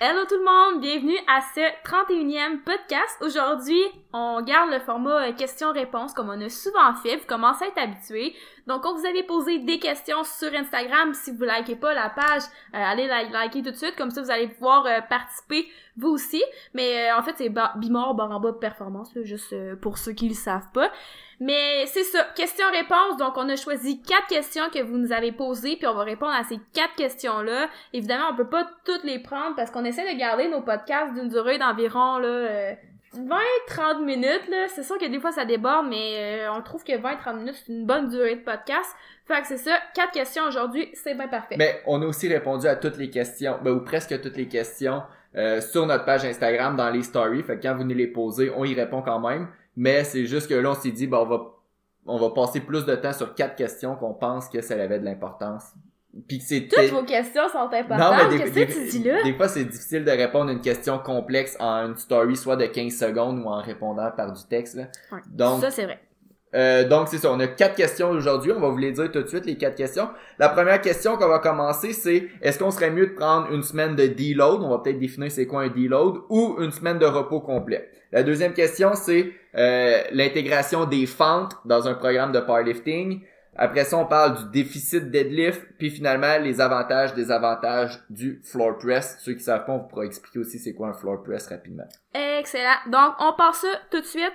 Hello tout le monde, bienvenue à ce 31e podcast. Aujourd'hui, on garde le format euh, questions-réponses comme on a souvent fait, vous commencez à être habitués. Donc, on vous avez posé des questions sur Instagram, si vous likez pas la page, euh, allez la liker tout de suite, comme ça vous allez pouvoir euh, participer vous aussi. Mais en fait, c'est Bimor Baramba Performance, là, juste pour ceux qui le savent pas. Mais c'est ça, questions-réponses. Donc, on a choisi quatre questions que vous nous avez posées, puis on va répondre à ces quatre questions-là. Évidemment, on peut pas toutes les prendre parce qu'on essaie de garder nos podcasts d'une durée d'environ là, 20-30 minutes. là. C'est sûr que des fois, ça déborde, mais euh, on trouve que 20-30 minutes, c'est une bonne durée de podcast. Fait que c'est ça, quatre questions aujourd'hui, c'est bien parfait. Mais on a aussi répondu à toutes les questions, ben, ou presque toutes les questions euh, sur notre page Instagram dans les stories. Fait que quand vous nous les posez, on y répond quand même. Mais c'est juste que là, on s'est dit, ben, on va, on va passer plus de temps sur quatre questions qu'on pense que ça avait de l'importance. Puis c'est Toutes vos questions sont importantes. Qu'est-ce que tu dis là? Des fois, c'est difficile de répondre à une question complexe en une story, soit de 15 secondes ou en répondant par du texte. Là. donc, ça, c'est vrai. Euh, donc, c'est ça. On a quatre questions aujourd'hui. On va vous les dire tout de suite, les quatre questions. La première question qu'on va commencer, c'est est-ce qu'on serait mieux de prendre une semaine de deload? On va peut-être définir c'est quoi un deload ou une semaine de repos complet. La deuxième question, c'est euh, l'intégration des fentes dans un programme de powerlifting. Après ça, on parle du déficit deadlift, puis finalement les avantages, des avantages du floor press. Ceux qui savent pas, on pourra expliquer aussi c'est quoi un floor press rapidement. Excellent. Donc, on passe ça tout de suite.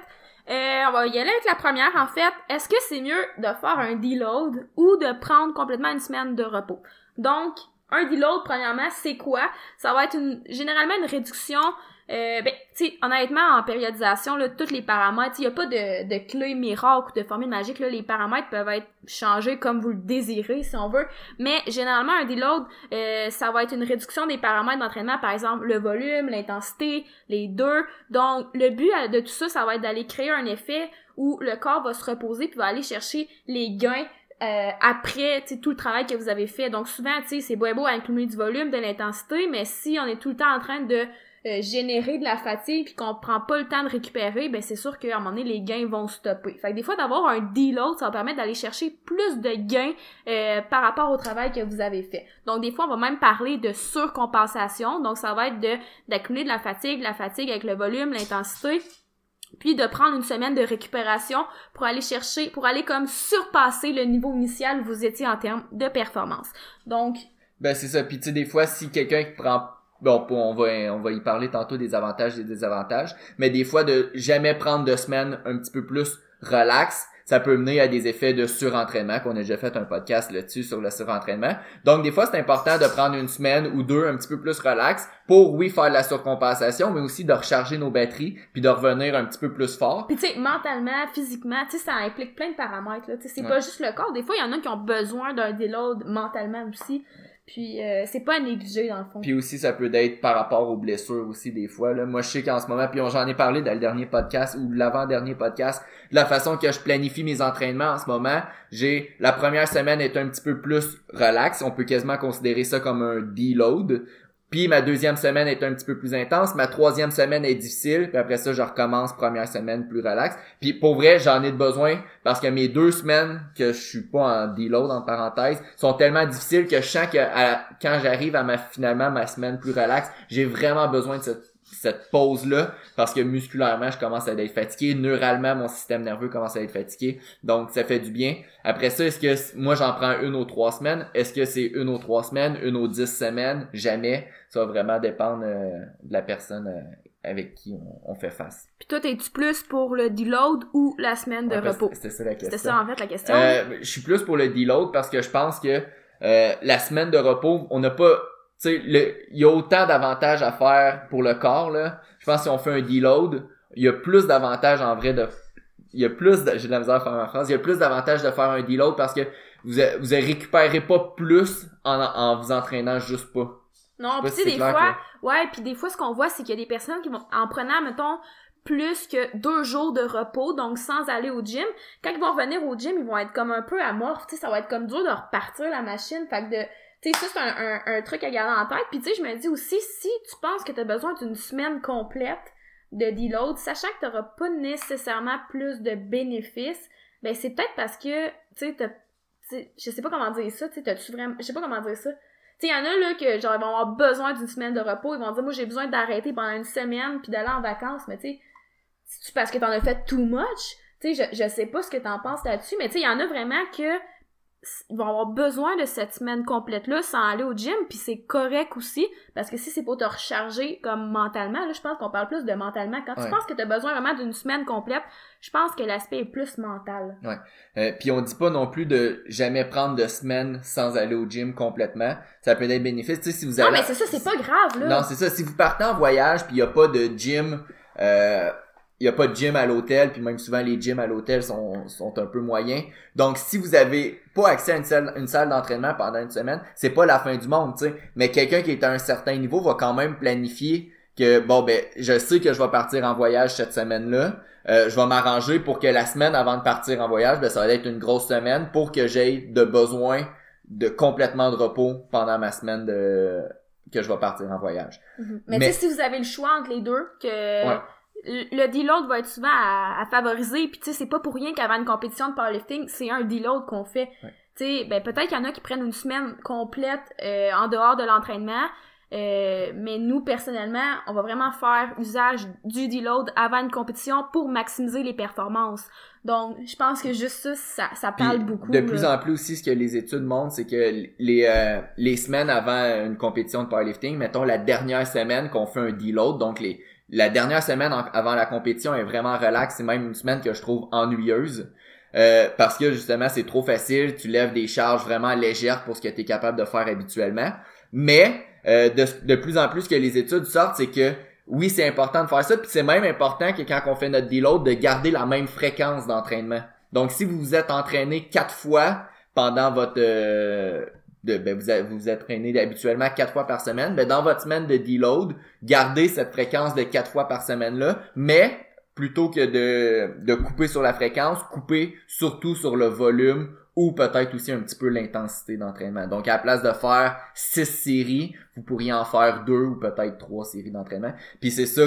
Euh, on va y aller avec la première, en fait. Est-ce que c'est mieux de faire un deload ou de prendre complètement une semaine de repos? Donc, un deload, premièrement, c'est quoi? Ça va être une, généralement une réduction euh, ben, tu sais, honnêtement, en périodisation, là, tous les paramètres, il n'y a pas de, de clé miracle ou de formule magique, là, les paramètres peuvent être changés comme vous le désirez, si on veut, mais généralement, un deload, euh, ça va être une réduction des paramètres d'entraînement, par exemple, le volume, l'intensité, les deux, donc le but euh, de tout ça, ça va être d'aller créer un effet où le corps va se reposer puis va aller chercher les gains euh, après tout le travail que vous avez fait. Donc souvent, c'est beau et beau inclure du volume, de l'intensité, mais si on est tout le temps en train de euh, générer de la fatigue puis qu'on prend pas le temps de récupérer, ben c'est sûr qu'à un moment donné, les gains vont stopper. Fait que des fois, d'avoir un deload, ça va permettre d'aller chercher plus de gains euh, par rapport au travail que vous avez fait. Donc des fois, on va même parler de surcompensation. Donc ça va être de d'accumuler de la fatigue, la fatigue avec le volume, l'intensité puis de prendre une semaine de récupération pour aller chercher, pour aller comme surpasser le niveau initial où vous étiez en termes de performance. Donc... Ben c'est ça, puis tu sais, des fois, si quelqu'un prend Bon, on va, on va y parler tantôt des avantages et des désavantages, mais des fois de jamais prendre de semaine un petit peu plus relax, ça peut mener à des effets de surentraînement, qu'on a déjà fait un podcast là-dessus sur le surentraînement. Donc des fois, c'est important de prendre une semaine ou deux un petit peu plus relax pour, oui, faire de la surcompensation, mais aussi de recharger nos batteries puis de revenir un petit peu plus fort. Puis tu sais, mentalement, physiquement, tu sais, ça implique plein de paramètres. Là. C'est pas juste le corps. Des fois, il y en a qui ont besoin d'un déload mentalement aussi. Puis euh, c'est pas à négliger dans le fond. Puis aussi ça peut être par rapport aux blessures aussi des fois là. Moi je sais qu'en ce moment puis j'en ai parlé dans le dernier podcast ou l'avant-dernier podcast, la façon que je planifie mes entraînements en ce moment, j'ai la première semaine est un petit peu plus relax, on peut quasiment considérer ça comme un deload puis ma deuxième semaine est un petit peu plus intense. Ma troisième semaine est difficile. Puis après ça, je recommence première semaine plus relax. Puis pour vrai, j'en ai besoin parce que mes deux semaines que je suis pas en deload en parenthèse sont tellement difficiles que je sens que quand j'arrive à ma finalement ma semaine plus relax, j'ai vraiment besoin de cette cette pause-là, parce que musculairement, je commence à être fatigué, neuralement, mon système nerveux commence à être fatigué, donc ça fait du bien. Après ça, est-ce que moi j'en prends une ou trois semaines? Est-ce que c'est une ou trois semaines, une ou dix semaines? Jamais. Ça va vraiment dépendre euh, de la personne euh, avec qui on, fait face. Puis toi, es-tu plus pour le deload ou la semaine de repos? C'était ça la question. C'était ça en fait la question. Euh, je suis plus pour le deload parce que je pense que la semaine de repos, on n'a pas tu sais, il y a autant d'avantages à faire pour le corps, là. Je pense que si on fait un deload, il y a plus d'avantages en vrai de, il y a plus de, j'ai de la misère à faire ma phrase, il y a plus d'avantages de faire un deload parce que vous, vous récupérez pas plus en, en vous entraînant juste pas. Non, pis tu sais, des fois, ouais, puis des fois, ce qu'on voit, c'est qu'il y a des personnes qui vont, en prenant, mettons, plus que deux jours de repos, donc sans aller au gym, quand ils vont revenir au gym, ils vont être comme un peu amorphes, tu sais, ça va être comme dur de repartir la machine, fait que de, tu c'est un, un, truc à garder en tête. Puis, tu sais, je me dis aussi, si tu penses que tu as besoin d'une semaine complète de deload, sachant que tu n'auras pas nécessairement plus de bénéfices, ben c'est peut-être parce que, tu sais, je sais pas comment dire ça, tu sais, t'as-tu vraiment, je sais pas comment dire ça. Tu sais, il y en a, là, que, genre, ils vont avoir besoin d'une semaine de repos. Ils vont dire, moi, j'ai besoin d'arrêter pendant une semaine puis d'aller en vacances. Mais, tu sais, c'est parce que t'en as fait too much? Tu sais, je, je sais pas ce que t'en penses là-dessus, mais tu sais, il y en a vraiment que ils vont avoir besoin de cette semaine complète-là sans aller au gym, puis c'est correct aussi, parce que si c'est pour te recharger comme mentalement, là, je pense qu'on parle plus de mentalement. Quand tu Ouais. penses que tu as besoin vraiment d'une semaine complète, je pense que l'aspect est plus mental. Euh, puis on dit pas non plus de jamais prendre de semaine sans aller au gym complètement. Ça peut être bénéfice. Tu sais, si vous Non, allez... mais c'est ça, c'est pas grave, là. Non, c'est ça. Si vous partez en voyage puis il y a pas de gym, euh, il y a pas de gym à l'hôtel, puis même souvent les gyms à l'hôtel sont, sont un peu moyens. Donc si vous avez pas accès à une salle, une salle d'entraînement pendant une semaine, c'est pas la fin du monde, tu sais. Mais quelqu'un qui est à un certain niveau va quand même planifier que bon ben je sais que je vais partir en voyage cette semaine-là. Euh, je vais m'arranger pour que la semaine avant de partir en voyage, ben, ça va être une grosse semaine pour que j'aie de besoin de complètement de repos pendant ma semaine de que je vais partir en voyage. Mhm. Mais, Mais- tu sais, si vous avez le choix entre les deux, que Ouais. Le deload va être souvent à, à favoriser, puis tu sais, c'est pas pour rien qu'avant une compétition de powerlifting, c'est un deload qu'on fait. Ouais. Tu sais, ben peut-être qu'il y en a qui prennent une semaine complète euh, en dehors de l'entraînement, euh, mais nous, personnellement, on va vraiment faire usage du deload avant une compétition pour maximiser les performances. Donc, je pense que juste ça, ça, ça Puis, parle beaucoup. De là. plus en plus aussi, ce que les études montrent, c'est que les euh, les semaines avant une compétition de powerlifting, mettons la dernière semaine qu'on fait un deload, donc les la dernière semaine avant la compétition est vraiment relax, c'est même une semaine que je trouve ennuyeuse. euh, parce que justement c'est trop facile, tu lèves des charges vraiment légères pour ce que tu es capable de faire habituellement. Mais euh, de, plus en plus que les études sortent, c'est que oui, c'est important de faire ça, puis c'est même important que quand on fait notre deload, de garder la même fréquence d'entraînement. Donc, si vous vous êtes entraîné quatre fois pendant votre... euh, de, ben, vous, vous entraîné habituellement quatre fois par semaine, ben, dans votre semaine de deload, gardez cette fréquence de quatre fois par semaine-là, mais plutôt que de, de couper sur la fréquence, coupez surtout sur le volume ou peut-être aussi un petit peu l'intensité d'entraînement. Donc, à la place de faire six séries, vous pourriez en faire deux ou peut-être trois séries d'entraînement. Puis c'est ça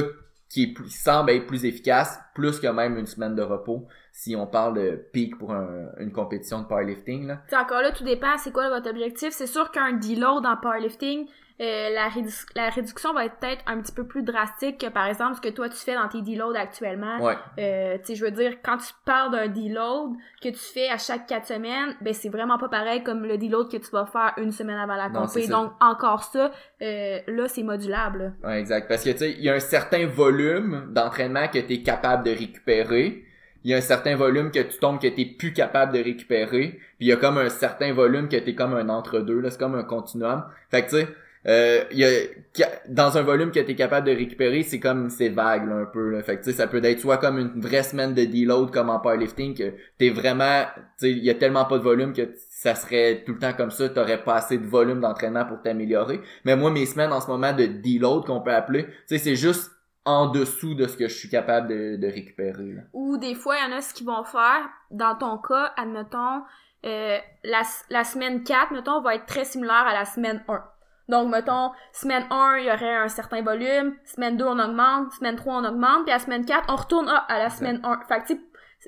qui, est plus- semble être plus efficace, plus que même une semaine de repos, si on parle de peak pour un- une compétition de powerlifting. Là. Encore là, tout dépend c'est quoi votre objectif. C'est sûr qu'un deload en powerlifting, euh, la, rédu- la réduction va être peut-être un petit peu plus drastique que par exemple ce que toi tu fais dans tes deloads actuellement. Ouais, Euh, tu sais, je veux dire, quand tu parles d'un deload que tu fais à chaque quatre semaines, ben c'est vraiment pas pareil comme le deload que tu vas faire une semaine avant la compé. Donc encore ça, euh, là c'est modulable. ouais, exact. Parce que tu sais, il y a un certain volume d'entraînement que tu es capable de récupérer. Il y a un certain volume que tu tombes que tu plus capable de récupérer. Puis il y a comme un certain volume que tu es comme un entre-deux. là C'est comme un continuum. Fait que tu sais, euh, y a, dans un volume que tu es capable de récupérer, c'est comme c'est vague là, un peu. Là. Fait que ça peut être soit comme une vraie semaine de deload comme en powerlifting que t'es vraiment, il y a tellement pas de volume que ça serait tout le temps comme ça, t'aurais pas assez de volume d'entraînement pour t'améliorer. Mais moi, mes semaines en ce moment de deload qu'on peut appeler, c'est juste en dessous de ce que je suis capable de, de récupérer. là. Ou des fois, il y en a ce qu'ils vont faire. Dans ton cas, admettons, euh, la, la semaine 4, mettons, va être très similaire à la semaine 1. Donc, mettons, semaine 1, il y aurait un certain volume. Semaine 2, on augmente. Semaine 3, on augmente. Puis à semaine 4, on retourne à la semaine 1. Fait que, tu sais,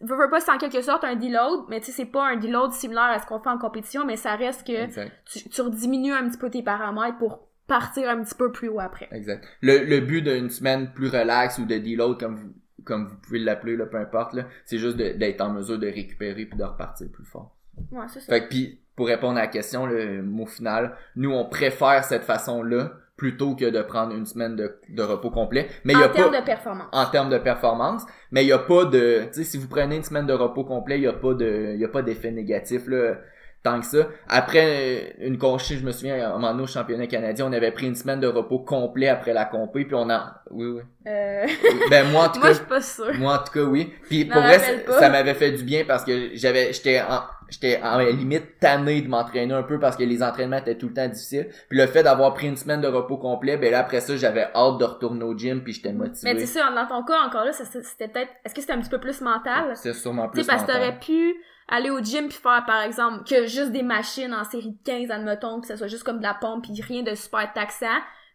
veux, veux pas, c'est en quelque sorte un deload, mais tu sais, c'est pas un deload similaire à ce qu'on fait en compétition, mais ça reste que Exact. tu, tu rediminues un petit peu tes paramètres pour partir un petit peu plus haut après. Exact. Le, le but d'une semaine plus relax ou de deload, comme vous, comme vous pouvez l'appeler, là, peu importe, là, c'est juste d'être en mesure de récupérer puis de repartir plus fort. Ouais, c'est ça. Fait que puis pour répondre à la question, le mot final, nous on préfère cette façon-là plutôt que de prendre une semaine de, de repos complet. Mais en a termes de performance. en termes de performance, mais il y a pas de, tu sais, si vous prenez une semaine de repos complet, il y a pas de, il y a pas d'effet négatif là, tant que ça. Après une conchée, je me souviens, à un moment donné au championnat canadien, on avait pris une semaine de repos complet après la compé, puis on a, oui oui. Euh... Ben moi en tout Moi, cas, je suis pas sûre. moi, en tout cas, oui. Puis pour vrai, ça, m'avait fait du bien parce que j'avais, j'étais en, j'étais en limite tanné de m'entraîner un peu parce que les entraînements étaient tout le temps difficiles. Puis le fait d'avoir pris une semaine de repos complet, ben là, après ça, j'avais hâte de retourner au gym puis j'étais motivé. Mais tu sais, dans ton cas, encore là, c'était peut-être. Est-ce que c'était un petit peu plus mental? C'est sûrement Tu plus sais, parce que t'aurais pu aller au gym puis faire, par exemple, que juste des machines en série de 15, admettons, que ça soit juste comme de la pompe puis rien de super taxant.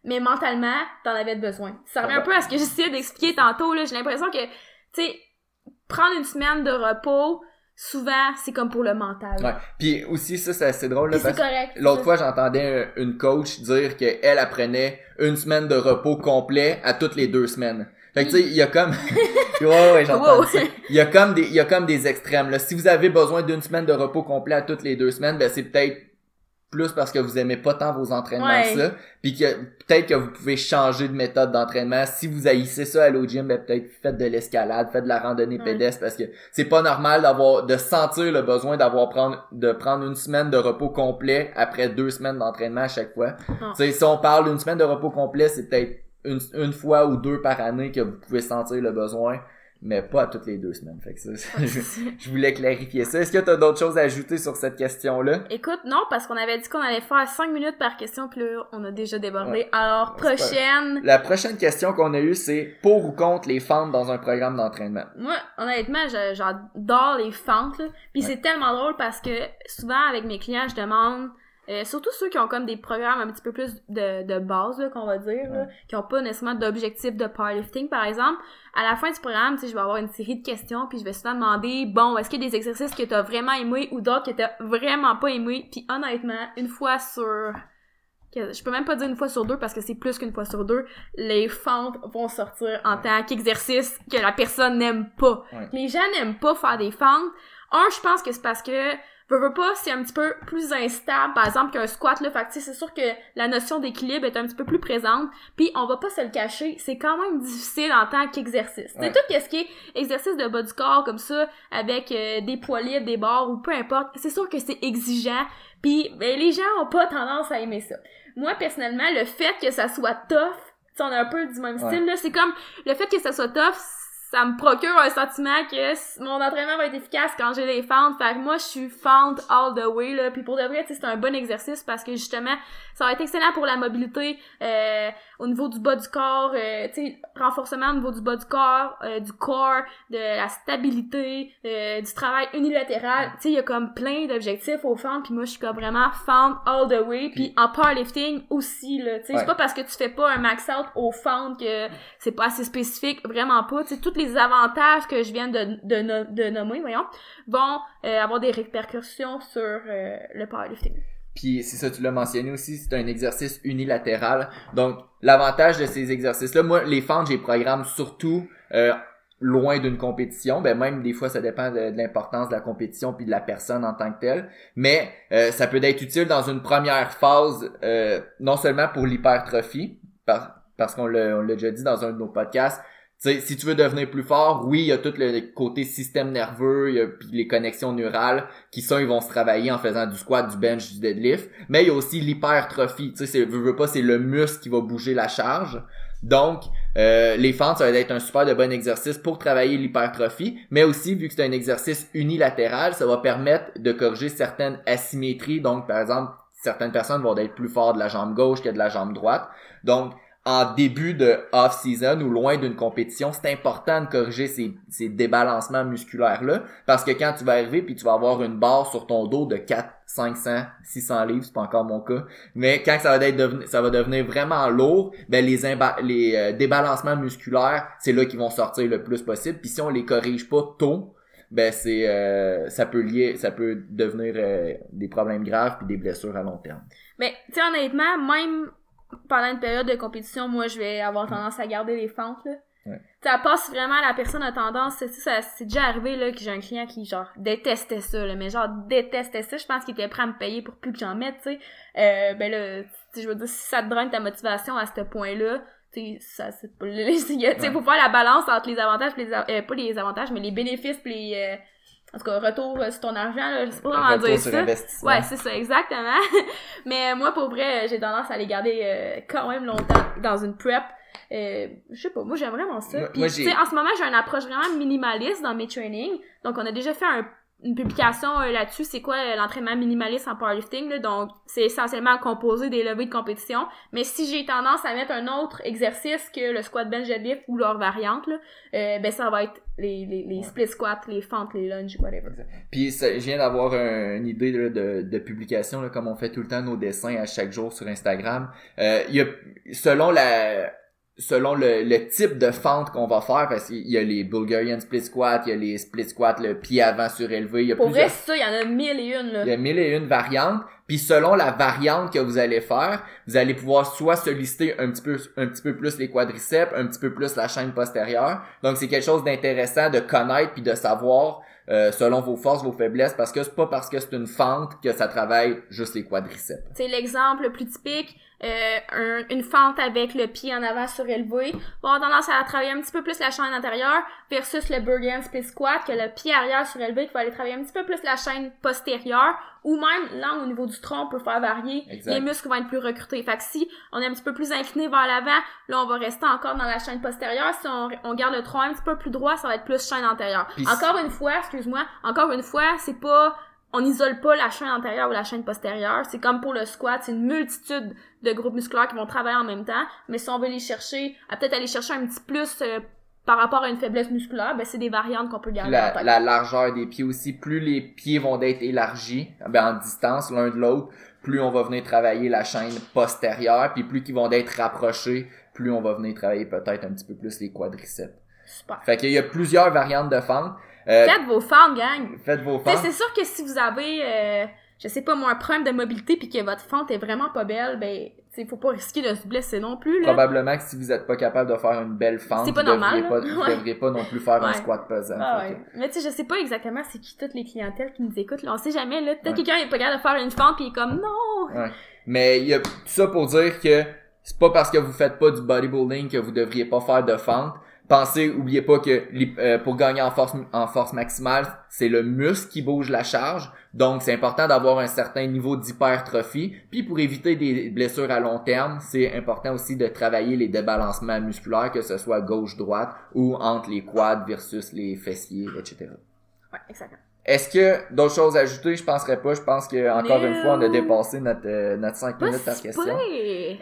Mais mentalement, t'en avais besoin. Ça revient un peu à ce que j'essayais d'expliquer tantôt, là. J'ai l'impression que, tu sais, prendre une semaine de repos, souvent, c'est comme pour le mental. Ouais. Puis aussi, ça, c'est assez drôle, là, parce que correct. l'autre fois, j'entendais un- une coach dire qu'elle, elle prenait une semaine de repos complet à toutes les deux semaines. Fait que, tu sais, il y a comme... ouais, ouais, j'entends Wow. ça. Il y a comme des, il y a comme des extrêmes, là. Si vous avez besoin d'une semaine de repos complet à toutes les deux semaines, ben, c'est peut-être plus parce que vous aimez pas tant vos entraînements Ouais. que ça, puis que peut-être que vous pouvez changer de méthode d'entraînement. Si vous haïssez ça aller au gym, ben peut-être faites de l'escalade, faites de la randonnée Ouais. pédestre parce que c'est pas normal d'avoir de sentir le besoin d'avoir prendre de prendre une semaine de repos complet après deux semaines d'entraînement à chaque fois. Si on parle d'une semaine de repos complet, c'est peut-être une, une fois ou deux par année que vous pouvez sentir le besoin, mais pas à toutes les deux semaines. Fait que ça, je, je voulais clarifier ça. Est-ce que tu as d'autres choses à ajouter sur cette question-là? Écoute, non, parce qu'on avait dit qu'on allait faire 5 minutes par question, puis là, on a déjà débordé. Ouais. Alors, prochaine. La prochaine question qu'on a eue, c'est pour ou contre les fentes dans un programme d'entraînement? Moi, honnêtement, j'adore les fentes, là. Puis Ouais. c'est tellement drôle parce que souvent, avec mes clients, je demande... euh, surtout ceux qui ont comme des programmes un petit peu plus de, de base, qu'on va dire, là, Ouais. qui ont pas nécessairement d'objectif de powerlifting, par exemple. À la fin du programme, tu je vais avoir une série de questions, puis je vais souvent demander, bon, est-ce qu'il y a des exercices que t'as vraiment aimé ou d'autres que t'as vraiment pas aimé? Puis honnêtement, une fois sur... Je peux même pas dire une fois sur deux parce que c'est plus qu'une fois sur deux, les fentes vont sortir en tant qu'exercice que la personne n'aime pas. Ouais. Les gens n'aiment pas faire des fentes. Un, je pense que c'est parce que veux, veux pas, c'est un petit peu plus instable, par exemple, qu'un squat, là. Fait que, c'est sûr que la notion d'équilibre est un petit peu plus présente. Puis, on va pas se le cacher, c'est quand même difficile en tant qu'exercice. Ouais. C'est tout ce qui est exercice de bas du corps, comme ça, avec euh, des poids libres, des barres, ou peu importe. C'est sûr que c'est exigeant. Puis, ben, les gens ont pas tendance à aimer ça. Moi, personnellement, le fait que ça soit tough, on est un peu du même Ouais. style, là. C'est comme, le fait que ça soit tough, ça me procure un sentiment que mon entraînement va être efficace quand j'ai des fentes. Fait que moi, je suis fente all the way, là. Puis pour de vrai, c'est un bon exercice parce que justement, ça va être excellent pour la mobilité, euh, au niveau du bas du corps, euh, tu sais, renforcement au niveau du bas du corps, euh, du corps, de la stabilité, euh, du travail unilatéral. Tu sais, il y a comme plein d'objectifs aux fentes. Puis moi, je suis comme vraiment fente all the way. Puis en powerlifting aussi, là. Tu sais, Ouais. c'est pas parce que tu fais pas un max out aux fentes que c'est pas assez spécifique, vraiment pas. Tu sais, tous les avantages que je viens de, de, no- de nommer, voyons, vont euh, avoir des répercussions sur euh, le powerlifting. Puis c'est ça, tu l'as mentionné aussi, c'est un exercice unilatéral. Donc, l'avantage de ces exercices-là, moi, les fentes, j'ai programme surtout euh, loin d'une compétition. Ben même des fois, ça dépend de, l'importance de la compétition puis de la personne en tant que telle. Mais euh, ça peut être utile dans une première phase, non seulement pour l'hypertrophie, par- parce qu'on l'a on l'a déjà dit dans un de nos podcasts. Si tu veux devenir plus fort, oui, il y a tout le côté système nerveux, il y a puis les connexions neurales qui ça ils vont se travailler en faisant du squat, du bench, du deadlift, mais il y a aussi l'hypertrophie, tu sais c'est veux, veux pas c'est le muscle qui va bouger la charge. Donc euh, les fentes ça va être un super de bon exercice pour travailler l'hypertrophie, mais aussi vu que c'est un exercice unilatéral, ça va permettre de corriger certaines asymétries. Donc par exemple, certaines personnes vont être plus fortes de la jambe gauche que de la jambe droite. Donc en début de off-season ou loin d'une compétition, c'est important de corriger ces, ces débalancements musculaires-là parce que quand tu vas arriver puis tu vas avoir une barre sur ton dos de 4, 500, 600 livres, c'est pas encore mon cas, mais quand ça va, être ça va devenir vraiment lourd, ben les, les euh, débalancements musculaires, c'est là qu'ils vont sortir le plus possible. Puis si on les corrige pas tôt, ben c'est euh, ça peut lier, ça peut devenir euh, des problèmes graves puis des blessures à long terme. Mais, tu honnêtement, même pendant une période de compétition, moi, je vais avoir tendance à garder les fentes, là. Ouais. À part si vraiment la personne a tendance, c'est ça, c'est déjà arrivé, là, que j'ai un client qui, genre, détestait ça, là, mais genre, détestait ça. Je pense qu'il était prêt à me payer pour plus que j'en mette, tu sais. Euh, ben là, je veux dire, si ça te draine ta motivation à ce point-là, tu sais, ça, c'est pas, tu sais, Ouais. faut faire la balance entre les avantages les, euh, pas les avantages, mais les bénéfices pis les, euh, en tout cas, retour euh, sur ton argent, là, je sais pas comment Retour dire sur ça. investissement. Ouais, c'est ça, exactement. Mais moi, pour vrai, euh, j'ai tendance à les garder euh, quand même longtemps dans une prep. Euh, je sais pas, moi j'aime vraiment ça. Moi- Puis, moi, en ce moment, j'ai une approche vraiment minimaliste dans mes trainings. Donc, on a déjà fait un- une publication euh, là-dessus, c'est quoi euh, l'entraînement minimaliste en powerlifting. Là? Donc, c'est essentiellement composé des levées de compétition. Mais si j'ai tendance à mettre un autre exercice que le squat bench deadlift ou leur variante, là, euh, ben ça va être les, les, les split squats, les fentes, les lunges, whatever. Puis ça- je viens d'avoir un- une idée là, de, de publication, là, comme on fait tout le temps nos dessins à chaque jour sur Instagram. Euh, il y a, selon la selon le, le type de fente qu'on va faire, parce qu'il y a les Bulgarian split squat, il y a les split squat, le pied avant surélevé, il y a Pour vrai, plusieurs ça, il y en a mille et une, là. il y a mille et une variantes. Puis selon la variante que vous allez faire, vous allez pouvoir soit solliciter un petit peu un petit peu plus les quadriceps, un petit peu plus la chaîne postérieure. Donc c'est quelque chose d'intéressant de connaître puis de savoir euh, selon vos forces, vos faiblesses, parce que c'est pas parce que c'est une fente que ça travaille juste les quadriceps. C'est l'exemple le plus typique. Euh, un- une fente avec le pied en avant surélevé. Va avoir tendance à travailler un petit peu plus la chaîne antérieure versus le Burgen Split Squat que le pied arrière surélevé qui va aller travailler un petit peu plus la chaîne postérieure ou même là au niveau du tronc on peut faire varier Exact. les muscles vont être plus recrutés. Fait que si on est un petit peu plus incliné vers l'avant là on va rester encore dans la chaîne postérieure. Si on, on garde le tronc un petit peu plus droit ça va être plus chaîne antérieure. Encore une fois excuse-moi encore une fois c'est pas on n'isole pas la chaîne antérieure ou la chaîne postérieure. C'est comme pour le squat, c'est une multitude de groupes musculaires qui vont travailler en même temps. Mais si on veut les chercher, à peut-être aller chercher un petit plus euh, par rapport à une faiblesse musculaire, ben c'est des variantes qu'on peut garder la, la largeur des pieds aussi, plus les pieds vont être élargis, ben en distance l'un de l'autre, plus on va venir travailler la chaîne postérieure, puis plus qu'ils vont être rapprochés, plus on va venir travailler peut-être un petit peu plus les quadriceps. Super. Fait qu'il y a plusieurs variantes de fentes. Euh, Faites vos fentes, gang! faites vos fentes. c'est sûr que si vous avez, euh, je sais pas moi, un problème de mobilité puis que votre fente est vraiment pas belle, ben, sais, faut pas risquer de se blesser non plus, là. Probablement que si vous êtes pas capable de faire une belle fente, pas vous normal, devriez pas, vous Ouais. devriez pas non plus faire un squat pesant. Ah ouais. que- Mais tu sais, je sais pas exactement c'est qui toutes les clientèles qui nous écoutent, là. On sait jamais, là. Peut-être quelqu'un est pas capable de faire une fente puis il est comme, non! Mais il y a tout ça pour dire que c'est pas parce que vous faites pas du bodybuilding que vous devriez pas faire de fente. Pensez, oubliez pas que euh, pour gagner en force en force maximale, c'est le muscle qui bouge la charge. Donc c'est important d'avoir un certain niveau d'hypertrophie. Puis pour éviter des blessures à long terme, c'est important aussi de travailler les débalancements musculaires, que ce soit gauche-droite ou entre les quads versus les fessiers, etc. Ouais, exactement. Est-ce que d'autres choses à ajouter? Je penserais pas. Je pense que encore une fois, on a dépassé notre, euh, notre 5 Pas minutes par question.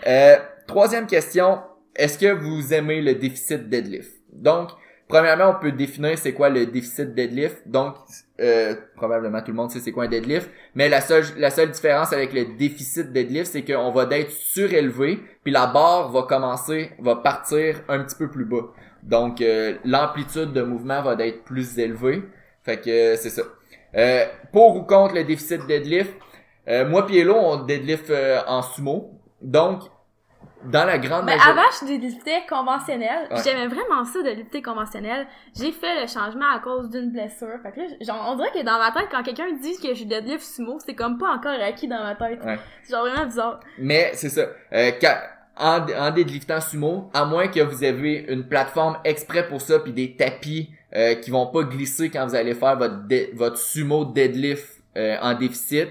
Euh, troisième question, est-ce que vous aimez le déficit deadlift? Donc, premièrement, on peut définir c'est quoi le déficit deadlift. Donc, euh, probablement tout le monde sait c'est quoi un deadlift, mais la seule, la seule différence avec le déficit deadlift, c'est qu'on va d'être surélevé, puis la barre va commencer, va partir un petit peu plus bas. Donc, euh, l'amplitude de mouvement va d'être plus élevée. Fait que euh, c'est ça. Euh, pour ou contre le déficit deadlift, euh, moi Hello, on deadlift en sumo. Donc, dans la grande Ben, majorité... avant, je liftais conventionnel. Ouais. J'aimais vraiment ça de lifter conventionnel. J'ai fait le changement à cause d'une blessure. Fait que là, genre, on dirait que dans ma tête, quand quelqu'un dit que je deadlift sumo, c'est comme pas encore acquis dans ma tête. Ouais. C'est genre vraiment bizarre. Mais c'est ça. Euh, quand- en, en deadliftant sumo, à moins que vous avez une plateforme exprès pour ça, puis des tapis euh, qui vont pas glisser quand vous allez faire votre, votre sumo deadlift euh, en déficit,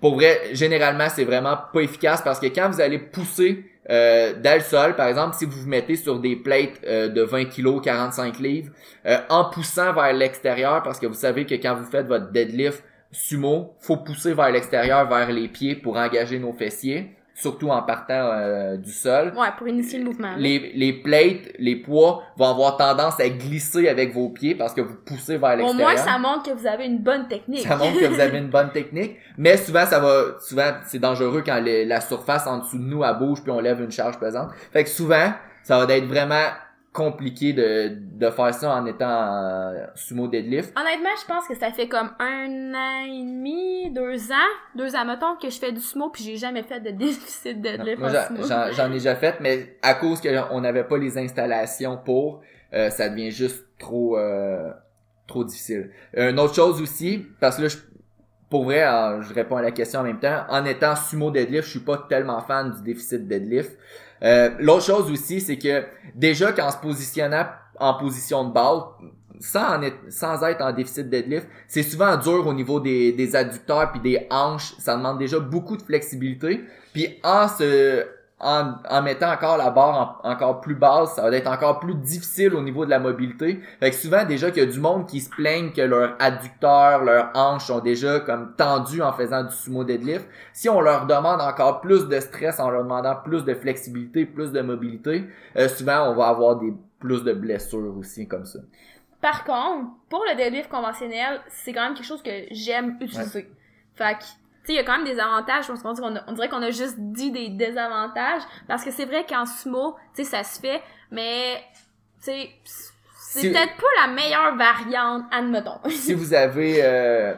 pour vrai, généralement, c'est vraiment pas efficace parce que quand vous allez pousser euh, dans le sol, par exemple, si vous vous mettez sur des plates euh, de 20 kg, 45 livres, euh, en poussant vers l'extérieur, parce que vous savez que quand vous faites votre deadlift sumo, faut pousser vers l'extérieur, vers les pieds pour engager nos fessiers, surtout en partant euh, du sol. Ouais, pour initier le mouvement. Les, les plates, les poids vont avoir tendance à glisser avec vos pieds parce que vous poussez vers Au l'extérieur. moins, ça montre que vous avez une bonne technique. Ça montre que vous avez une bonne technique, mais souvent ça va, souvent c'est dangereux quand les- la surface en dessous de nous elle bouge puis on lève une charge pesante. Fait que souvent ça va être vraiment compliqué de, de faire ça en étant euh, sumo deadlift. Honnêtement, je pense que ça fait comme un an et demi, deux ans, deux ans, mettons, que je fais du sumo puis j'ai jamais fait de déficit de deadlift Moi en j'en- sumo. j'en j'en ai déjà fait, mais à cause qu'on n'avait pas les installations pour, euh, ça devient juste trop euh, trop difficile. Une autre chose aussi, parce que là je pour vrai, euh, je réponds à la question en même temps. En étant sumo deadlift, je suis pas tellement fan du déficit deadlift. Euh, L'autre chose aussi, c'est que déjà qu'en se positionnant en position de balle, sans, être, sans en déficit deadlift, c'est souvent dur au niveau des, des adducteurs puis des hanches. Ça demande déjà beaucoup de flexibilité. Puis en se en, en mettant encore la barre en- encore plus basse, ça va être encore plus difficile au niveau de la mobilité. Fait que souvent déjà qu'il y a du monde qui se plaignent que leurs adducteurs, leurs hanches sont déjà comme tendus en faisant du sumo deadlift. Si on leur demande encore plus de stress en leur demandant plus de flexibilité, plus de mobilité, euh, souvent on va avoir des plus de blessures aussi comme ça. Par contre, pour le deadlift conventionnel, c'est quand même quelque chose que j'aime utiliser. Fait que, sais, il y a quand même des avantages. Je pense qu'on on dirait qu'on a juste dit des désavantages. Parce que c'est vrai qu'en sumo, tu sais, ça se fait, mais, tu sais, c'est Si- peut-être pas la meilleure variante, admettons. si vous avez euh,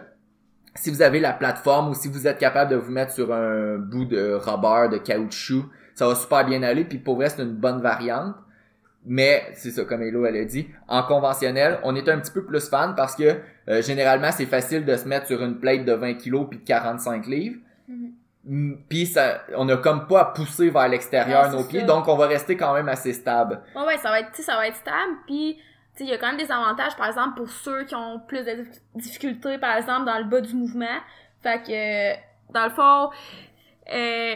si vous avez la plateforme ou si vous êtes capable de vous mettre sur un bout de rubber, de caoutchouc, ça va super bien aller. Puis pour vrai, c'est une bonne variante. Mais c'est ça, comme Elo elle a dit, en conventionnel, on est un petit peu plus fan parce que euh, généralement c'est facile de se mettre sur une plate de 20 kilos puis de 45 livres. Mhm. Mm, Puis ça, on a comme pas à pousser vers l'extérieur nos pieds, ça. donc on va rester quand même assez stable. Ouais, ouais, ça va être, tu sais, ça va être stable, puis tu sais, il y a quand même des avantages, par exemple, pour ceux qui ont plus de dif- difficultés, par exemple, dans le bas du mouvement. Fait que, euh, dans le fond, euh,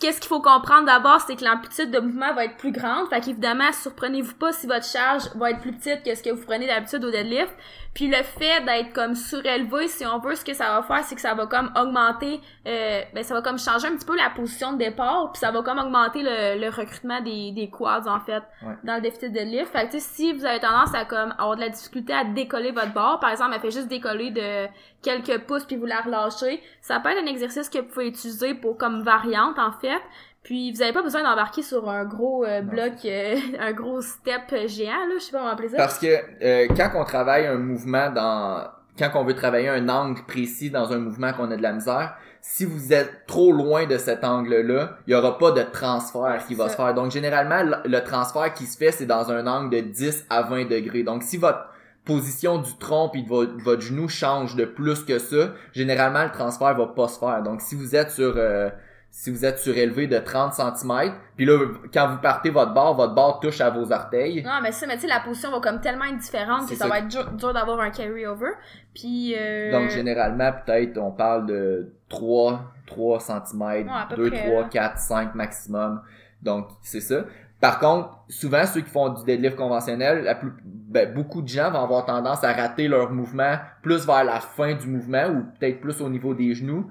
qu'est-ce qu'il faut comprendre d'abord, c'est que l'amplitude de mouvement va être plus grande. Fait qu'évidemment, surprenez-vous pas si votre charge va être plus petite que ce que vous prenez d'habitude au deadlift. Puis le fait d'être comme surélevé, si on veut, ce que ça va faire, c'est que ça va comme augmenter, euh, ben ça va comme changer un petit peu la position de départ, puis ça va comme augmenter le, le recrutement des, des quads en fait Ouais. dans le déficit de lift. Fait que tu sais, si vous avez tendance à comme avoir de la difficulté à décoller votre barre, par exemple, elle fait juste décoller de quelques pouces puis vous la relâchez, ça peut être un exercice que vous pouvez utiliser pour comme variante en fait. Puis vous avez pas besoin d'embarquer sur un gros euh, bloc, euh, un gros step euh, géant là, je sais pas comment appeler ça. Parce que euh, quand on travaille un mouvement dans quand on veut travailler un angle précis dans un mouvement qu'on a de la misère, si vous êtes trop loin de cet angle-là, il y aura pas de transfert qui va se faire. Donc généralement le, le transfert qui se fait c'est dans un angle de 10 à 20 degrés. Donc si votre position du tronc et de votre, votre genou change de plus que ça, généralement le transfert va pas se faire. Donc si vous êtes sur euh, si vous êtes surélevé de 30 cm, puis là quand vous partez votre barre, votre barre touche à vos orteils. Non, mais ça, mais tu sais, la position va comme tellement être différente que ça, ça. va être dur, dur d'avoir un carry-over. Puis, euh... Donc, généralement, peut-être, on parle de 3, 3 cm, peu 2, près, 3, là. 4, 5 maximum. Donc, c'est ça. Par contre, souvent, ceux qui font du deadlift conventionnel, la plus, ben, beaucoup de gens vont avoir tendance à rater leur mouvement plus vers la fin du mouvement ou peut-être plus au niveau des genoux.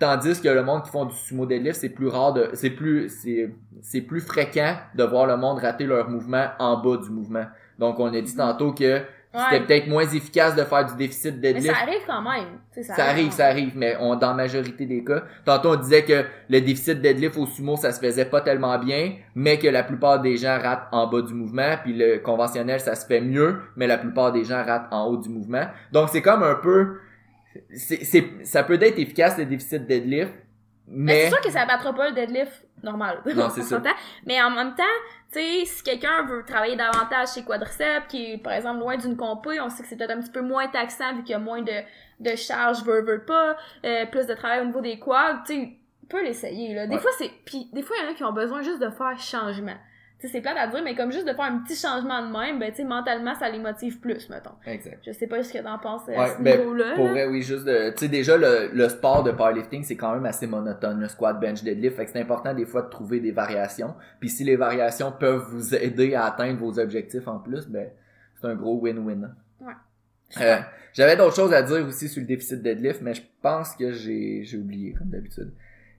Tandis que le monde qui font du sumo deadlift, c'est plus rare de, c'est plus, c'est, c'est plus fréquent de voir le monde rater leur mouvement en bas du mouvement. Donc, on a dit tantôt que c'était peut-être moins efficace de faire du déficit Mais deadlift ça arrive quand même. sais, ça arrive, ça arrive, mais on, dans la majorité des cas. Tantôt, on disait que le déficit deadlift au sumo, ça se faisait pas tellement bien, mais que la plupart des gens ratent en bas du mouvement, puis le conventionnel, ça se fait mieux, mais la plupart des gens ratent en haut du mouvement. Donc, c'est comme un peu... c'est c'est ça peut être efficace, le déficit deadlift, Mais mais... c'est sûr que ça battra pas le deadlift normal. Non, c'est ça. Mais en même temps, sais, si quelqu'un veut travailler davantage ses quadriceps, qui est par exemple loin d'une compé, on sait que c'est peut-être un petit peu moins taxant vu qu'il y a moins de, de charge, veut, veut pas, euh, plus de travail au niveau des quads, tu sais, peut l'essayer, là. Des Ouais. fois, c'est, puis des fois, il y en a qui ont besoin juste de faire changement. C'est plate à dire, mais comme juste de faire un petit changement de même, ben, tu sais, mentalement, ça les motive plus, mettons. Exact. Je sais pas ce que t'en penses euh, à Ouais, ce ben, niveau-là. Pour là. vrai, oui, juste de, tu sais, déjà, le, le sport de powerlifting, c'est quand même assez monotone, le squat, bench, deadlift. Fait que c'est important, des fois, de trouver des variations. Puis si les variations peuvent vous aider à atteindre vos objectifs en plus, ben, c'est un gros win-win. Ouais. Euh, J'avais d'autres choses à dire aussi sur le déficit deadlift, mais je pense que j'ai, j'ai oublié, comme d'habitude.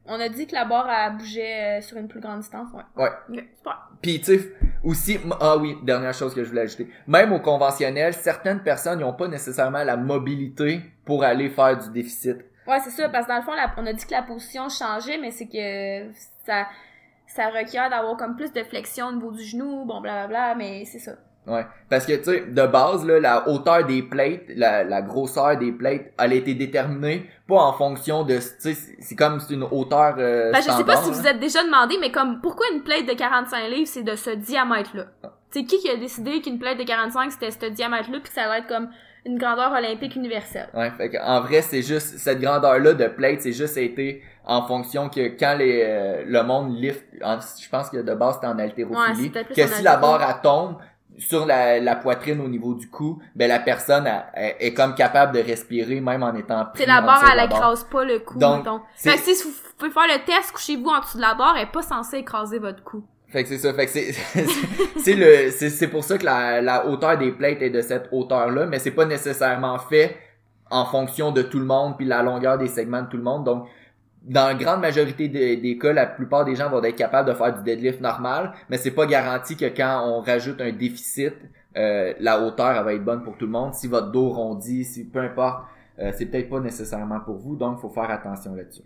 On a dit que la barre, elle bougeait euh, sur une plus grande distance, ouais. Ouais. Super. Puis, tu sais, aussi, ah oui, dernière chose que je voulais ajouter. Même au conventionnel, certaines personnes n'ont pas nécessairement la mobilité pour aller faire du déficit. Ouais, c'est ça, parce que dans le fond, la- on a dit que la position changeait, mais c'est que ça, ça requiert d'avoir comme plus de flexion au niveau du genou, bon, blablabla, mais c'est ça. Ouais. Parce que, tu sais, de base, là, la hauteur des plates, la, la grosseur des plates, elle a été déterminée pas en fonction de, tu sais, c'est- comme c'est une hauteur euh, Ben, je sais pas si vous êtes déjà demandé, mais comme, pourquoi une plate de 45 livres, c'est de ce diamètre-là? Tu sais, qui qui a décidé qu'une plate de 45, c'était ce diamètre-là, puis que ça allait être comme une grandeur olympique universelle? Ouais, fait que, en vrai, c'est juste, cette grandeur-là de plate, c'est juste été en fonction que quand les, euh, le monde lift, en- je pense que de base c'était en haltérophilie, que en si la barre elle tombe sur la, la poitrine au niveau du cou, ben la personne elle- elle est comme capable de respirer même en étant pris C'est la barre, elle écrase pas le cou, Donc, Fait que si vous pouvez faire le test, couchez-vous en dessous de la barre, elle est pas censée écraser votre cou. Fait que c'est ça, fait que c'est c'est le c'est c'est pour ça que la, la hauteur des plates est de cette hauteur-là, mais c'est pas nécessairement fait en fonction de tout le monde puis la longueur des segments de tout le monde. Donc dans la grande majorité des, des cas, la plupart des gens vont être capables de faire du deadlift normal, mais c'est pas garanti que quand on rajoute un déficit, euh, la hauteur elle va être bonne pour tout le monde. Si votre dos rondit, si peu importe, euh, c'est peut-être pas nécessairement pour vous, donc faut faire attention là-dessus.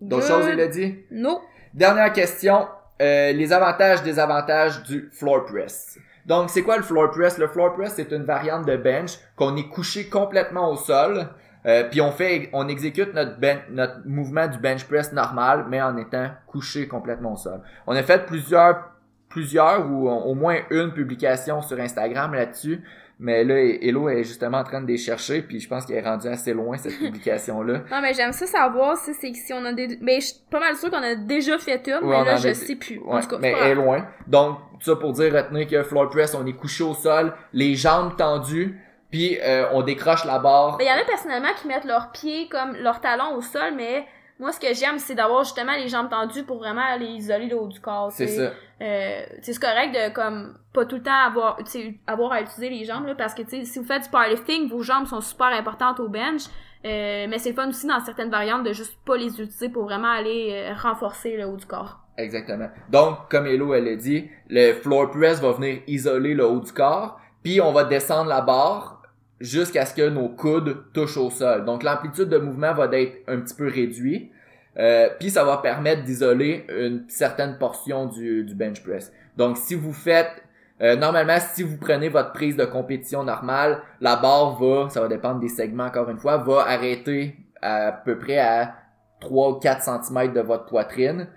D'autres choses, Elodie? Non. Dernière question, euh, les avantages, désavantages du floor press. Donc, c'est quoi le floor press? Le floor press, c'est une variante de bench qu'on est couché complètement au sol, euh, puis on fait, on exécute notre, ben- notre mouvement du bench press normal, mais en étant couché complètement au sol. On a fait plusieurs, plusieurs ou au moins une publication sur Instagram là-dessus, mais là, Hello est justement en train de les chercher, puis je pense qu'elle est rendue assez loin cette publication-là. Non, mais j'aime ça savoir si c'est si on a des. Mais je suis pas mal sûre qu'on a déjà fait une, Ouais, mais là, je a- sais plus. Ouais, en tout cas, mais elle est loin. Donc, ça pour dire, retenez que floor press, on est couché au sol, les jambes tendues, puis euh, on décroche la barre. Il y en a personnellement qui mettent leurs pieds comme leurs talons au sol, mais moi, ce que j'aime, c'est d'avoir justement les jambes tendues pour vraiment aller isoler le haut du corps. C'est ça. Euh, c'est correct de comme pas tout le temps avoir, avoir à utiliser les jambes là, parce que tu sais, si vous faites du powerlifting, vos jambes sont super importantes au bench. Euh, mais c'est le fun aussi dans certaines variantes de juste pas les utiliser pour vraiment aller euh, renforcer le haut du corps. Exactement. Donc, comme Hello, elle l'a dit, le floor press va venir isoler le haut du corps, puis on va descendre la barre jusqu'à ce que nos coudes touchent au sol. Donc, l'amplitude de mouvement va être un petit peu réduite, euh, puis ça va permettre d'isoler une certaine portion du, du bench press. Donc, si vous faites euh, normalement, si vous prenez votre prise de compétition normale, la barre va, ça va dépendre des segments encore une fois, va arrêter à peu près à 3 ou 4 cm de votre poitrine.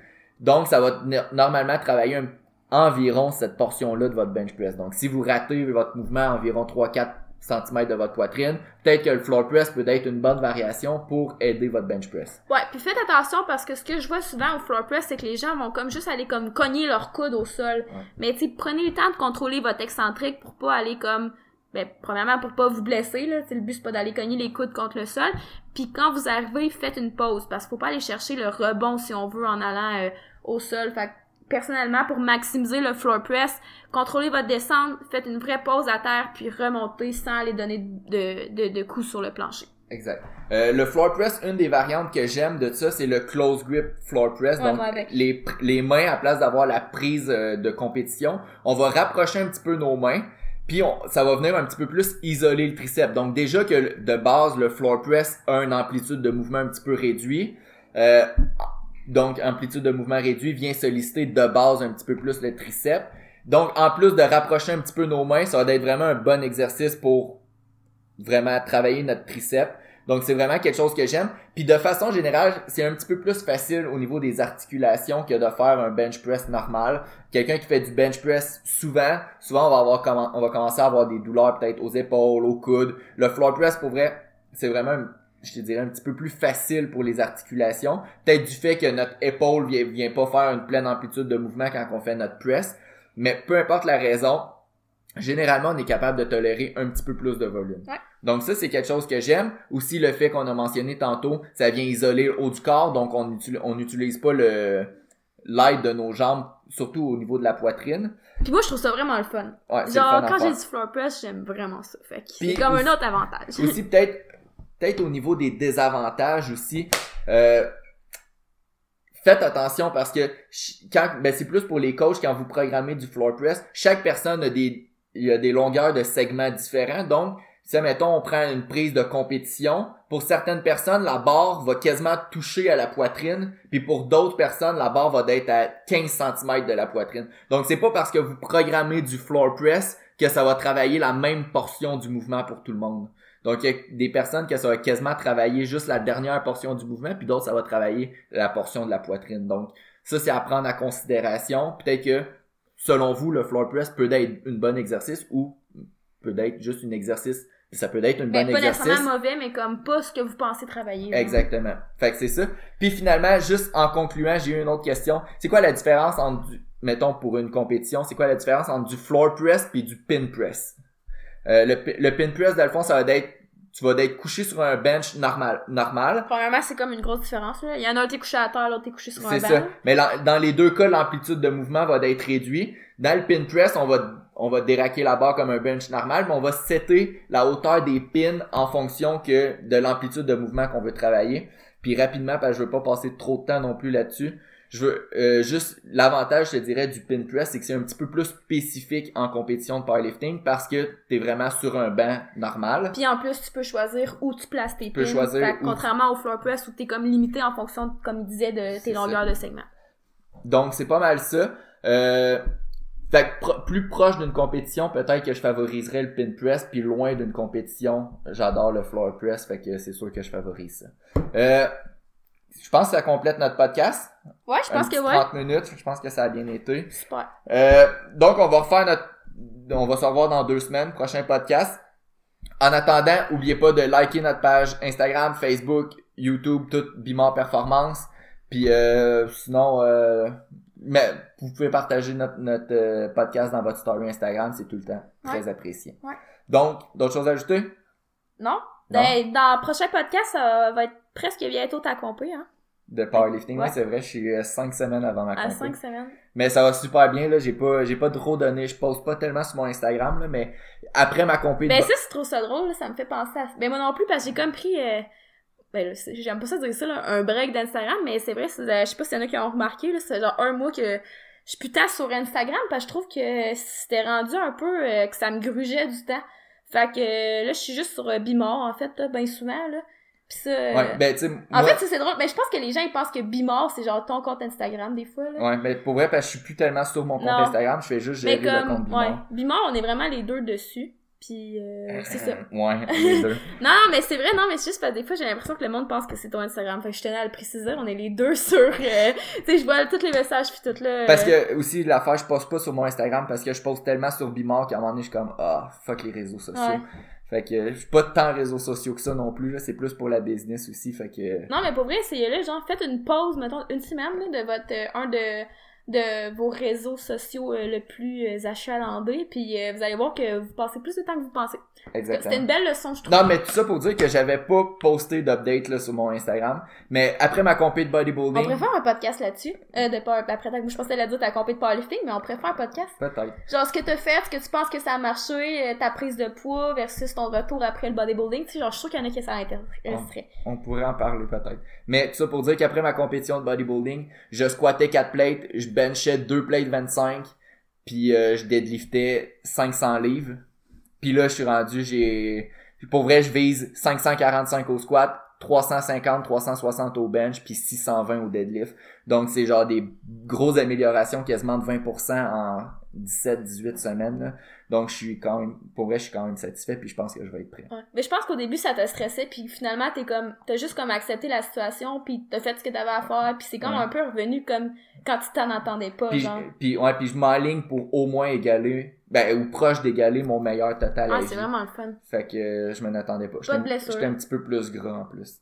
Donc, ça va normalement travailler un- environ cette portion-là de votre bench press. Donc, si vous ratez votre mouvement environ 3-4 cm de votre poitrine, peut-être que le floor press peut être une bonne variation pour aider votre bench press. Ouais, puis faites attention parce que ce que je vois souvent au floor press, c'est que les gens vont comme juste aller comme cogner leur coude au sol. Ouais. Mais tu sais, prenez le temps de contrôler votre excentrique pour pas aller comme ben premièrement pour pas vous blesser là, le but c'est pas d'aller cogner les coudes contre le sol. Puis quand vous arrivez, faites une pause parce qu'il faut pas aller chercher le rebond si on veut en allant euh, au sol. Fait personnellement pour maximiser le floor press, contrôlez votre descente, faites une vraie pause à terre puis remontez sans aller donner de de, de coups sur le plancher. Exact. Euh, le floor press, une des variantes que j'aime de ça, c'est le close grip floor press. Ouais, Donc, les, les mains, à place d'avoir la prise euh, de compétition, on va rapprocher un petit peu nos mains, puis on, ça va venir un petit peu plus isoler le triceps. Donc, déjà que de base, le floor press a une amplitude de mouvement un petit peu réduit, euh, donc amplitude de mouvement réduit vient solliciter de base un petit peu plus le triceps. Donc, en plus de rapprocher un petit peu nos mains, ça va être vraiment un bon exercice pour vraiment travailler notre triceps. Donc c'est vraiment quelque chose que j'aime. Puis de façon générale, c'est un petit peu plus facile au niveau des articulations que de faire un bench press normal. Quelqu'un qui fait du bench press souvent, souvent on va avoir on va commencer à avoir des douleurs peut-être aux épaules, aux coudes. Le floor press pour vrai, c'est vraiment je te dirais un petit peu plus facile pour les articulations. Peut-être du fait que notre épaule vient, vient pas faire une pleine amplitude de mouvement quand on fait notre press. Mais peu importe la raison, généralement on est capable de tolérer un petit peu plus de volume. Ouais. Donc ça, c'est quelque chose que j'aime. Aussi, le fait qu'on a mentionné tantôt, ça vient isoler le haut du corps, donc on n'utilise on pas le l'aide de nos jambes, surtout au niveau de la poitrine. Puis moi je trouve ça vraiment le fun. Ouais, le Genre, fun quand j'ai du floor press, j'aime vraiment ça. Fait c'est comme aussi- un autre avantage. Aussi, peut-être peut-être au niveau des désavantages aussi, euh, faites attention parce que quand ben c'est plus pour les coachs quand vous programmez du floor press, chaque personne a des il y a des longueurs de segments différents. Donc, si mettons on prend une prise de compétition, pour certaines personnes la barre va quasiment toucher à la poitrine, puis pour d'autres personnes la barre va être à 15 cm de la poitrine. Donc c'est pas parce que vous programmez du floor press que ça va travailler la même portion du mouvement pour tout le monde. Donc, il y a des personnes que ça va quasiment travailler juste la dernière portion du mouvement, puis d'autres, ça va travailler la portion de la poitrine. Donc, ça, c'est à prendre en considération. Peut-être que, selon vous, le floor press peut être un bon exercice ou peut être juste un exercice. Ça peut être un Ben, bon pas exercice. nécessairement mauvais, mais comme pas ce que vous pensez travailler. Exactement. Fait que c'est ça. Puis finalement, juste en concluant, j'ai eu une autre question. C'est quoi la différence entre du, mettons pour une compétition, c'est quoi la différence entre du floor press puis du pin press? Euh, le, le pin press, dans le fond, ça va être, tu vas être couché sur un bench normal, normal. Premièrement, c'est comme une grosse différence. Là. Il y en a un qui est couché à terre, l'autre est couché sur un C'est banc. ça. Mais dans les deux cas, l'amplitude de mouvement va être réduite. Dans le pin press, on va, on va déraquer la barre comme un bench normal, mais on va setter la hauteur des pins en fonction que de l'amplitude de mouvement qu'on veut travailler. Puis rapidement, parce que je veux pas passer trop de temps non plus là-dessus. Je veux euh, juste l'avantage, je te dirais, du pin press, c'est que c'est un petit peu plus spécifique en compétition de powerlifting parce que t'es vraiment sur un banc normal. Puis en plus, tu peux choisir où tu places tes peux pins. choisir Fait où contrairement au floor press où t'es comme limité en fonction, comme il disait, de tes ça. longueurs de segment. Donc c'est pas mal ça. Euh, fait que pro- plus proche d'une compétition, peut-être que je favoriserais le pin press, puis loin d'une compétition, j'adore le floor press, fait que c'est sûr que je favorise ça. Euh, je pense que ça complète notre podcast. Ouais, je pense que ouais. 30 minutes, je pense que ça a bien été. Super. Euh, donc, on va refaire notre... On va se revoir dans deux semaines, prochain podcast. En attendant, oubliez pas de liker notre page Instagram, Facebook, YouTube, tout Bimor Performance. Puis euh, sinon, euh, mais vous pouvez partager notre, notre euh, podcast dans votre story Instagram, c'est tout le temps très apprécié. Ouais. Donc, d'autres choses à ajouter? Non? Non? Ben, dans le prochain podcast, ça va être presque bientôt ta compé, hein? De powerlifting, Ouais. c'est vrai, je suis euh, cinq semaines avant ma À compé. cinq semaines. Mais ça va super bien, là. J'ai pas, j'ai pas trop donné. Je poste pas tellement sur mon Instagram, là, mais après ma compé de Ben ça, si tu trouves ça drôle, là, ça me fait penser à... Ben moi non plus, parce que j'ai comme pris... euh, Ben là, c'est- j'aime pas ça dire ça, là, un break d'Instagram, mais c'est vrai, c'est- euh, je sais pas s'il y en a qui ont remarqué, là, c'est genre un mois que je suis putain sur Instagram, parce que je trouve que c'était rendu un peu... euh, que ça me grugeait du temps. Fait que là, je suis juste sur Bimor, en fait, là, ben souvent, là. Pis ça... euh, Ouais, ben, tu sais, En moi- fait, c'est drôle, mais je pense que les gens, ils pensent que Bimor, c'est genre ton compte Instagram, des fois, là. Ouais, mais pour vrai, parce que je suis plus tellement sur mon compte Non. Instagram, je fais juste gérer mais le compte comme, Bimor. ouais, Bimor, on est vraiment les deux dessus. Puis euh, c'est ça. Ouais, les deux. Non, mais c'est vrai, non, mais c'est juste parce que des fois, j'ai l'impression que le monde pense que c'est ton Instagram. Fait que je tenais à le préciser, on est les deux sur... euh, tu sais, je vois tous les messages puis tout là. Parce euh, que, aussi, l'affaire, je poste pas sur mon Instagram parce que je poste tellement sur Bimor qu'à un moment donné, je suis comme, ah, fuck les réseaux sociaux. Ouais. Fait que, je pas tant réseaux sociaux que ça non plus, là. C'est plus pour la business aussi, fait que... Non, mais pour vrai, essayez-le, genre, faites une pause, mettons, une semaine, là, de votre... euh, un de de vos réseaux sociaux euh, le plus euh, achalandé, puis euh, vous allez voir que vous passez plus de temps que vous pensez. Exactement. C'était une belle leçon, je trouve. Non, mais tout ça pour dire que j'avais pas posté d'update là sur mon Instagram. Mais après ma compé de On bodybuilding, préfère un podcast là-dessus. Euh, de pas, après, ta- je pensais la dire ta compé de powerlifting, mais on préfère un podcast. peut-être. Genre, ce que t'as fait, ce que tu penses que ça a marché, euh, ta prise de poids versus ton retour après le bodybuilding. Tu sais, genre, je suis sûre qu'il y en a qui ça intéresserait. On pourrait en parler peut-être. Mais tout ça pour dire qu'après ma compétition de bodybuilding, je squattais 4 plates, je benchais 2 plates 25, puis euh, je deadliftais 500 livres. Puis là, je suis rendu, j'ai... Pour vrai, je vise 545 au squat, 350, 360 au bench, puis 620 au deadlift. Donc, c'est genre des grosses améliorations, quasiment de 20% en 17-18 semaines. là. Donc, je suis quand même... Pour vrai, je suis quand même satisfait, puis je pense que je vais être prêt. Ouais. Mais je pense qu'au début, ça t'a stressé, puis finalement, t'es comme, t'as juste comme accepté la situation, puis t'as fait ce que t'avais à faire, puis c'est comme Ouais. un peu revenu comme quand tu t'en entendais pas, Puis, genre. puis, ouais, puis je m'enligne pour au moins égaler, ben, ou proche d'égaler mon meilleur total Ah, c'est vraiment le fun. Fait que euh, je m'en attendais pas. Pas de J'étais- blessure. J'étais un petit peu plus gras en plus.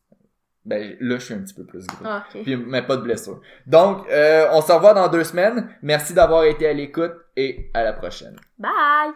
Ben, là, je suis un petit peu plus gras. Ah, ok. Puis, mais pas de blessure. Donc, euh, on se revoit dans deux semaines. Merci d'avoir été à l'écoute et à la prochaine. Bye!